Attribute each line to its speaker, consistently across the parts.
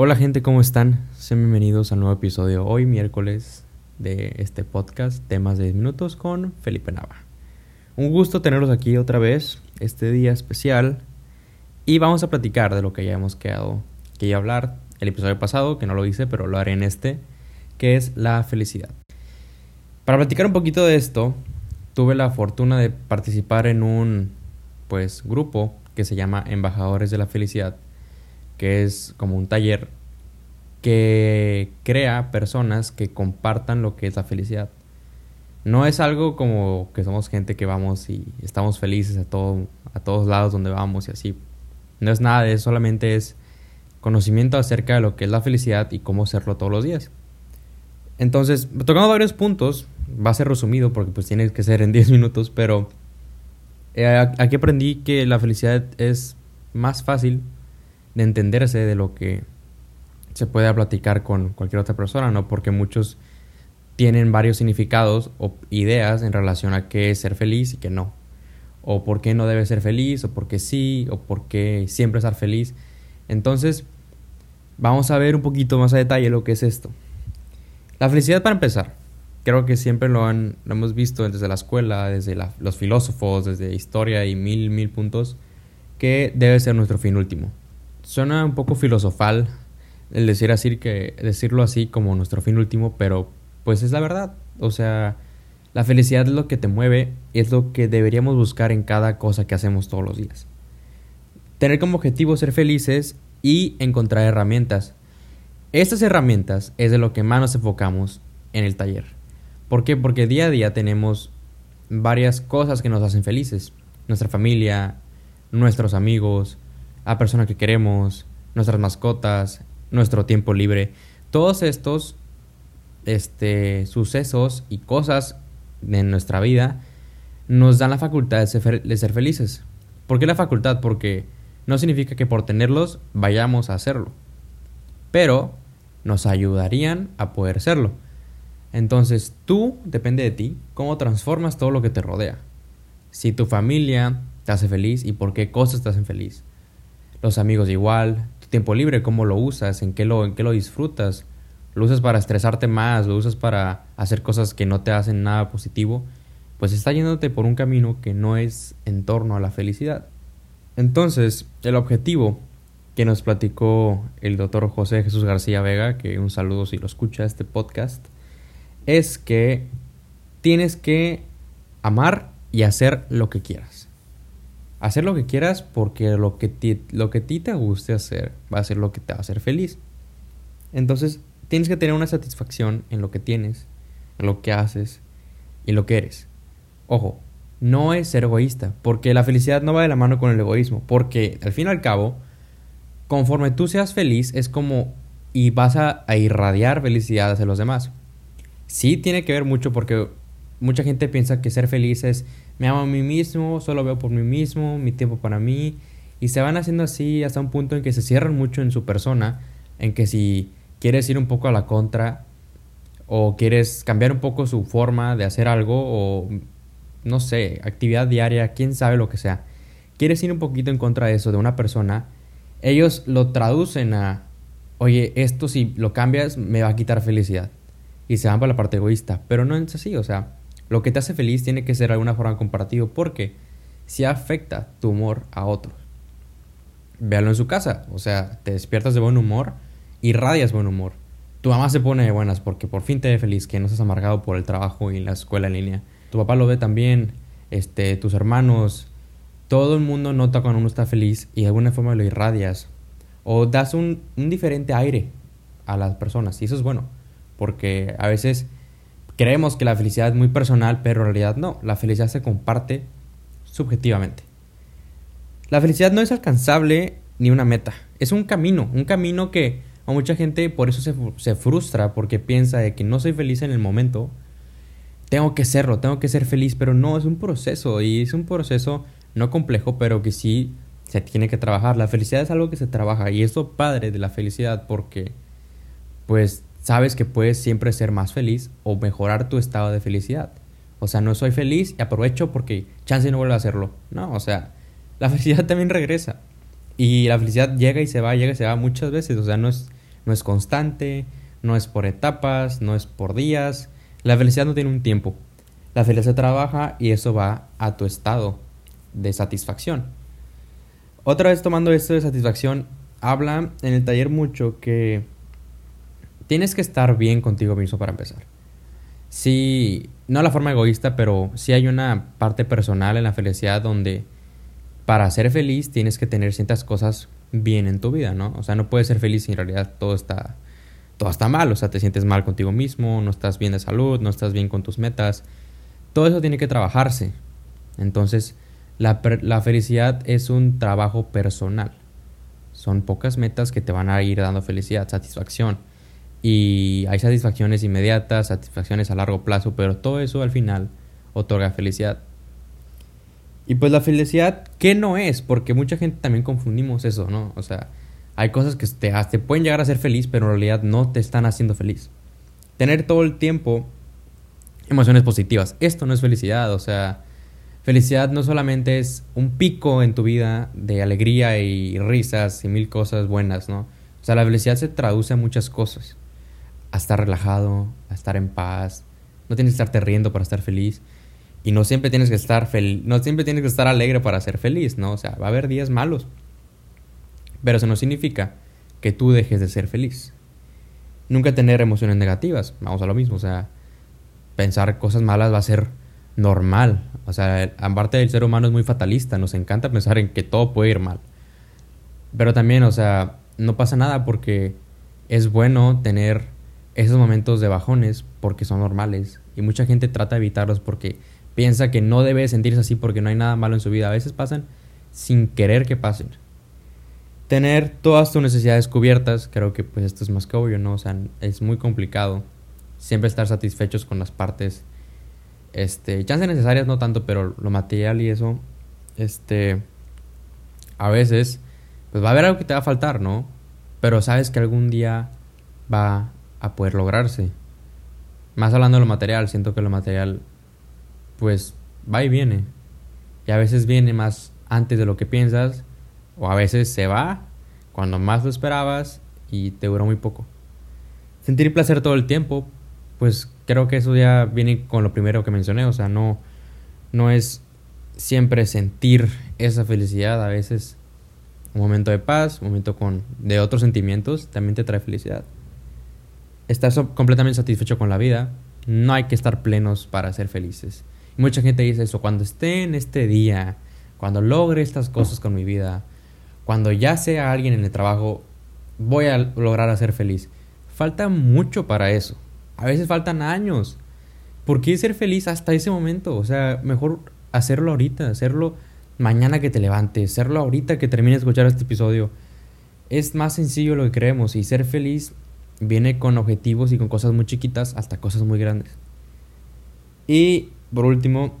Speaker 1: Hola gente, ¿cómo están? Sean bienvenidos al nuevo episodio hoy, miércoles, de este podcast, temas de 10 minutos con Felipe Nava. Un gusto tenerlos aquí otra vez, este día especial, y vamos a platicar de lo que ya hemos quedado, que iba a hablar el episodio pasado, que no lo hice, pero lo haré en este, que es la felicidad. Para platicar un poquito de esto, tuve la fortuna de participar en un pues grupo que se llama Embajadores de la Felicidad que es como un taller que crea personas que compartan lo que es la felicidad. No es algo como que somos gente que vamos y estamos felices a, todo, a todos lados donde vamos y así. No es nada de eso, solamente es conocimiento acerca de lo que es la felicidad y cómo hacerlo todos los días. Entonces, tocando varios puntos, va a ser resumido porque pues tiene que ser en 10 minutos, pero eh, aquí aprendí que la felicidad es más fácil de entenderse de lo que se puede platicar con cualquier otra persona, ¿no? Porque muchos tienen varios significados o ideas en relación a qué es ser feliz y qué no. O por qué no debe ser feliz, o por qué sí, o por qué siempre estar feliz. Entonces, vamos a ver un poquito más a detalle lo que es esto. La felicidad para empezar. Creo que siempre lo, han, hemos visto desde la escuela, desde los filósofos, desde historia y mil, mil puntos, que debe ser nuestro fin último. Suena un poco filosofal el decir así que decirlo así como nuestro fin último, pero pues es la verdad. O sea, la felicidad es lo que te mueve es lo que deberíamos buscar en cada cosa que hacemos todos los días. Tener como objetivo ser felices y encontrar herramientas. Estas herramientas es de lo que más nos enfocamos en el taller. ¿Por qué? Porque día a día tenemos varias cosas que nos hacen felices. Nuestra familia, nuestros amigos, a personas que queremos, nuestras mascotas, nuestro tiempo libre. Todos estos este, sucesos y cosas en nuestra vida nos dan la facultad de ser, felices. ¿Por qué la facultad? Porque no significa que por tenerlos vayamos a hacerlo. Pero nos ayudarían a poder serlo. Entonces tú, depende de ti, cómo transformas todo lo que te rodea. Si tu familia te hace feliz y por qué cosas te hacen feliz los amigos igual, tu tiempo libre, cómo lo usas, en qué lo, en qué lo disfrutas. Lo usas para estresarte más, lo usas para hacer cosas que no te hacen nada positivo, pues está yéndote por un camino que no es en torno a la felicidad. Entonces, el objetivo que nos platicó el doctor José Jesús García Vega, que un saludo si lo escucha este podcast, es que tienes que amar y hacer lo que quieras hacer lo que quieras porque lo que, lo que a ti te guste hacer va a ser lo que te va a hacer feliz. Entonces, tienes que tener una satisfacción en lo que tienes, en lo que haces y lo que eres. Ojo, no es ser egoísta, porque la felicidad no va de la mano con el egoísmo, porque al fin y al cabo, conforme tú seas feliz, es como y vas a, a irradiar felicidad hacia los demás. Sí tiene que ver mucho porque mucha gente piensa que ser feliz es me amo a mí mismo, solo veo por mí mismo, mi tiempo para mí. Y se van haciendo así hasta un punto en que se cierran mucho en su persona, en que si quieres ir un poco a la contra o quieres cambiar un poco su forma de hacer algo o no sé, actividad diaria, quién sabe lo que sea, quieres ir un poquito en contra de eso de una persona, ellos lo traducen a, oye, esto si lo cambias me va a quitar felicidad. Y se van para la parte egoísta, pero no es así, o sea, lo que te hace feliz tiene que ser de alguna forma comparativo porque si afecta tu humor a otros. Véalo en su casa, o sea, te despiertas de buen humor, irradias buen humor. Tu mamá se pone de buenas porque por fin te ve feliz, que no estás amargado por el trabajo y la escuela en línea. Tu papá lo ve también, este, tus hermanos, todo el mundo nota cuando uno está feliz y de alguna forma lo irradias. O das un, un diferente aire a las personas y eso es bueno, porque a veces Creemos que la felicidad es muy personal, pero en realidad no. La felicidad se comparte subjetivamente. La felicidad no es alcanzable ni una meta. Es un camino. Un camino que a mucha gente por eso se, frustra porque piensa de que no soy feliz en el momento. Tengo que serlo, tengo que ser feliz, pero no, es un proceso y es un proceso no complejo, pero que sí se tiene que trabajar. La felicidad es algo que se trabaja y es lo padre de la felicidad porque pues sabes que puedes siempre ser más feliz o mejorar tu estado de felicidad. O sea, no soy feliz y aprovecho porque chance no vuelve a hacerlo. No, o sea, la felicidad también regresa. Y la felicidad llega y se va, llega y se va muchas veces. O sea, no es, no es constante, no es por etapas, no es por días. La felicidad no tiene un tiempo. La felicidad trabaja y eso va a tu estado de satisfacción. Otra vez tomando esto de satisfacción, habla en el taller mucho que tienes que estar bien contigo mismo para empezar. Sí, no la forma egoísta, pero sí hay una parte personal en la felicidad donde para ser feliz tienes que tener ciertas cosas bien en tu vida, ¿no? O sea, no puedes ser feliz si en realidad todo está todo está mal, o sea, te sientes mal contigo mismo, no estás bien de salud, no estás bien con tus metas. Todo eso tiene que trabajarse. Entonces, la, la felicidad es un trabajo personal. Son pocas metas que te van a ir dando felicidad, satisfacción. Y hay satisfacciones inmediatas, satisfacciones a largo plazo, pero todo eso al final otorga felicidad. Y pues la felicidad, ¿qué no es? Porque mucha gente también confundimos eso, ¿no? O sea, hay cosas que te, te pueden llegar a ser feliz, pero en realidad no te están haciendo feliz. Tener todo el tiempo emociones positivas. Esto no es felicidad, o sea, felicidad no solamente es un pico en tu vida de alegría y risas y mil cosas buenas, ¿no? O sea, la felicidad se traduce a muchas cosas. A estar relajado, a estar en paz. No tienes que estarte riendo para estar feliz. Y no siempre tienes que estar no siempre tienes que estar alegre para ser feliz, ¿no? O sea, va a haber días malos. Pero eso no significa que tú dejes de ser feliz. Nunca tener emociones negativas, vamos a lo mismo, o sea, pensar cosas malas va a ser normal. O sea, aparte del ser humano es muy fatalista, nos encanta pensar en que todo puede ir mal. Pero también, o sea, no pasa nada porque es bueno tener esos momentos de bajones porque son normales. Y mucha gente trata de evitarlos porque piensa que no debe sentirse así porque no hay nada malo en su vida. A veces pasan sin querer que pasen tener todas tus necesidades cubiertas, creo que pues esto es más que obvio, ¿no? O sea, es muy complicado siempre estar satisfechos con las partes, este, chances necesarias no tanto, pero lo material y eso, este, a veces, pues va a haber algo que te va a faltar, ¿no? Pero sabes que algún día va a poder lograrse. Más hablando de lo material, siento que lo material, pues, va y viene. Y a veces viene más antes de lo que piensas o a veces se va cuando más lo esperabas y te duró muy poco. Sentir placer todo el tiempo, pues creo que eso ya viene con lo primero que mencioné, o sea, no, no es siempre sentir esa felicidad, a veces un momento de paz, un momento con, de otros sentimientos también te trae felicidad. Estar completamente satisfecho con la vida, no hay que estar plenos para ser felices. mucha gente dice eso, cuando esté en este día, cuando logre estas cosas con mi vida, cuando ya sea alguien en el trabajo, voy a lograr hacer feliz. Falta mucho para eso. A veces faltan años. ¿Por qué ser feliz hasta ese momento? O sea, mejor hacerlo ahorita, hacerlo mañana que te levantes, hacerlo ahorita que termine de escuchar este episodio. Es más sencillo lo que creemos y ser feliz viene con objetivos y con cosas muy chiquitas hasta cosas muy grandes. Y por último,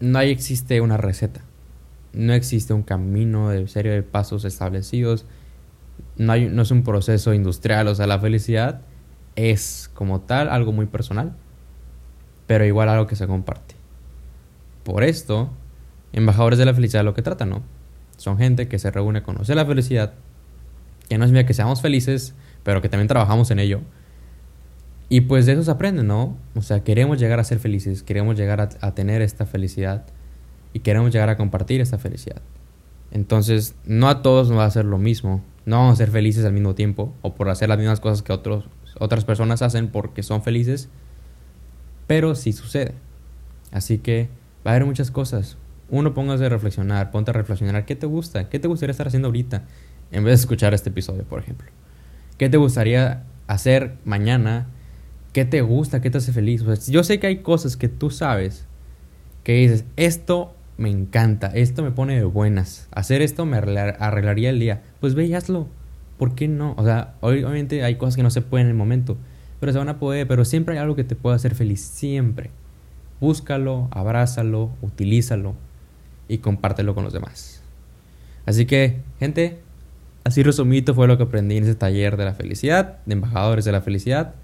Speaker 1: no existe una receta no existe un camino de serie de pasos establecidos, no, es un proceso industrial, o sea, la felicidad es como tal algo muy personal, pero igual algo que se comparte. Por esto, embajadores de la felicidad lo que tratan, ¿no? Son gente que se reúne a conocer la felicidad, que no es que seamos felices, pero que también trabajamos en ello. Y pues de eso se aprende, ¿no? O sea, queremos llegar a ser felices, queremos llegar a, tener esta felicidad y queremos llegar a compartir esta felicidad. Entonces, no a todos nos va a ser lo mismo. No vamos a ser felices al mismo tiempo o por hacer las mismas cosas que otros, otras personas hacen porque son felices, pero sí sucede. Así que va a haber muchas cosas. Uno, póngase a reflexionar, ponte a reflexionar. ¿Qué te gusta? ¿Qué te gustaría estar haciendo ahorita? En vez de escuchar este episodio, por ejemplo. ¿Qué te gustaría hacer mañana? ¿Qué te gusta? ¿Qué te hace feliz? yo sé que hay cosas que tú sabes que dices, esto me encanta, esto me pone de buenas, hacer esto me arreglaría el día, pues ve y hazlo, ¿por qué no? O sea, obviamente hay cosas que no se pueden en el momento, pero se van a poder, pero siempre hay algo que te puede hacer feliz, siempre. Búscalo, abrázalo, utilízalo y compártelo con los demás. Así que, gente, así resumido fue lo que aprendí en ese taller de la felicidad, de embajadores de la felicidad.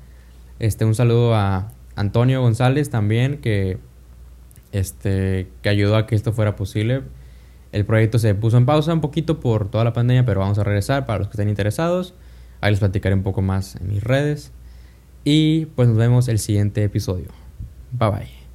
Speaker 1: Este, un saludo a Antonio González también, que este, que ayudó a que esto fuera posible. El proyecto se puso en pausa un poquito por toda la pandemia, pero vamos a regresar para los que estén interesados. Ahí les platicaré un poco más en mis redes. Y pues nos vemos el siguiente episodio. Bye bye.